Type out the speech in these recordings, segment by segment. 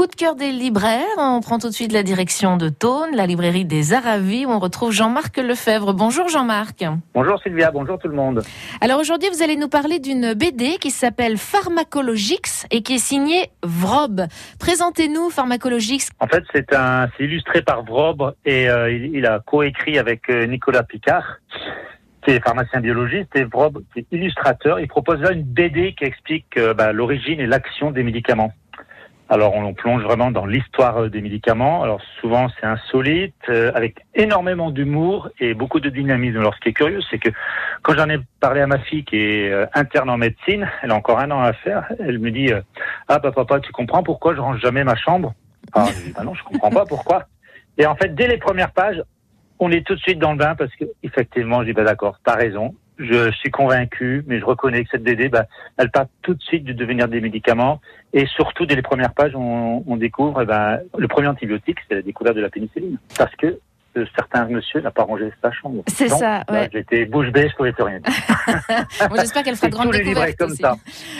coup de cœur des libraires. On prend tout de suite la direction de Tône, la librairie des Aravis, où on retrouve Jean-Marc Lefebvre. Bonjour Jean-Marc. Bonjour Sylvia, bonjour tout le monde. Alors aujourd'hui, vous allez nous parler d'une BD qui s'appelle Pharmacologix et qui est signée Vrob. Présentez-nous Pharmacologix. En fait, c'est un, c'est illustré par Vrob et euh, il, il, a coécrit avec euh, Nicolas Picard qui est pharmacien biologiste, et Vrob, qui est illustrateur. Il propose là une BD qui explique euh, bah, l'origine et l'action des médicaments. Alors on, plonge vraiment dans l'histoire euh, des médicaments. Alors souvent c'est insolite, euh, avec énormément d'humour et beaucoup de dynamisme. Alors ce qui est curieux, c'est que quand j'en ai parlé à ma fille qui est interne en médecine, elle a encore un an à faire, elle me dit ah bah papa tu comprends pourquoi je range jamais ma chambre? Ah je dis bah non je comprends pas pourquoi. Et en fait dès les premières pages on est tout de suite dans le bain parce que effectivement, je dis bah d'accord, t'as raison. Je suis convaincu, mais je reconnais que cette DD, bah, elle part tout de suite de devenir des médicaments. Et surtout, dès les premières pages, on, on découvre bah, le premier antibiotique, c'est la découverte de la pénicilline. Parce que certains monsieur n'a pas rangé sa chambre. C'est ça, ouais. J'étais bouche bée, je pouvais plus rien dire. bon, J'espère qu'elle fera de grandes découvertes comme aussi. Ça.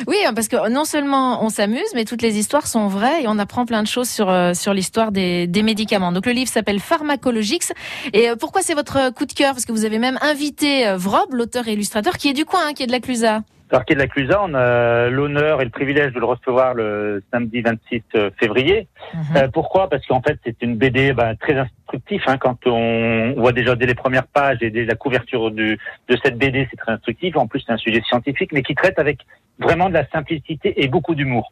Oui, parce que non seulement on s'amuse, mais toutes les histoires sont vraies et on apprend plein de choses sur euh, sur l'histoire des, des médicaments. Donc le livre s'appelle Pharmacologix. Et euh, pourquoi c'est votre coup de cœur? Parce que vous avez même invité euh, Vrob, l'auteur et illustrateur, qui est du coin, hein, qui est de la Clusaz. Parquet de la Clusa, on a l'honneur et le privilège de le recevoir le samedi 26 février. Mm -hmm. euh, pourquoi? Parce qu'en fait, c'est une BD ben, très instructif. Hein, quand on voit déjà dès les premières pages et dès la couverture du, de cette BD, c'est très instructif. En plus, c'est un sujet scientifique, mais qui traite avec vraiment de la simplicité et beaucoup d'humour.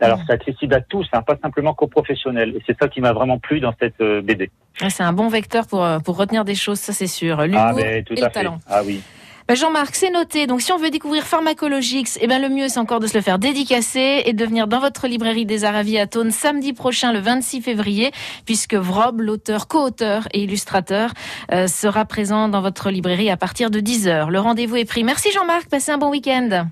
Alors, mmh. c'est accessible à tous, hein, pas simplement qu'aux professionnels. Et c'est ça qui m'a vraiment plu dans cette euh, BD. C'est un bon vecteur pour, euh, pour retenir des choses, ça c'est sûr. L'humour ah, tout et le talent. Ah oui. Ben Jean-Marc, c'est noté. Donc, si on veut découvrir Pharmacologix, eh ben, le mieux, c'est encore de se le faire dédicacer et de venir dans votre librairie des Aravis à Tône samedi prochain, le 26 février, puisque Vrob, l'auteur, co-auteur et illustrateur, euh, sera présent dans votre librairie à partir de 10 heures. Le rendez-vous est pris. Merci Jean-Marc. Passez un bon week-end.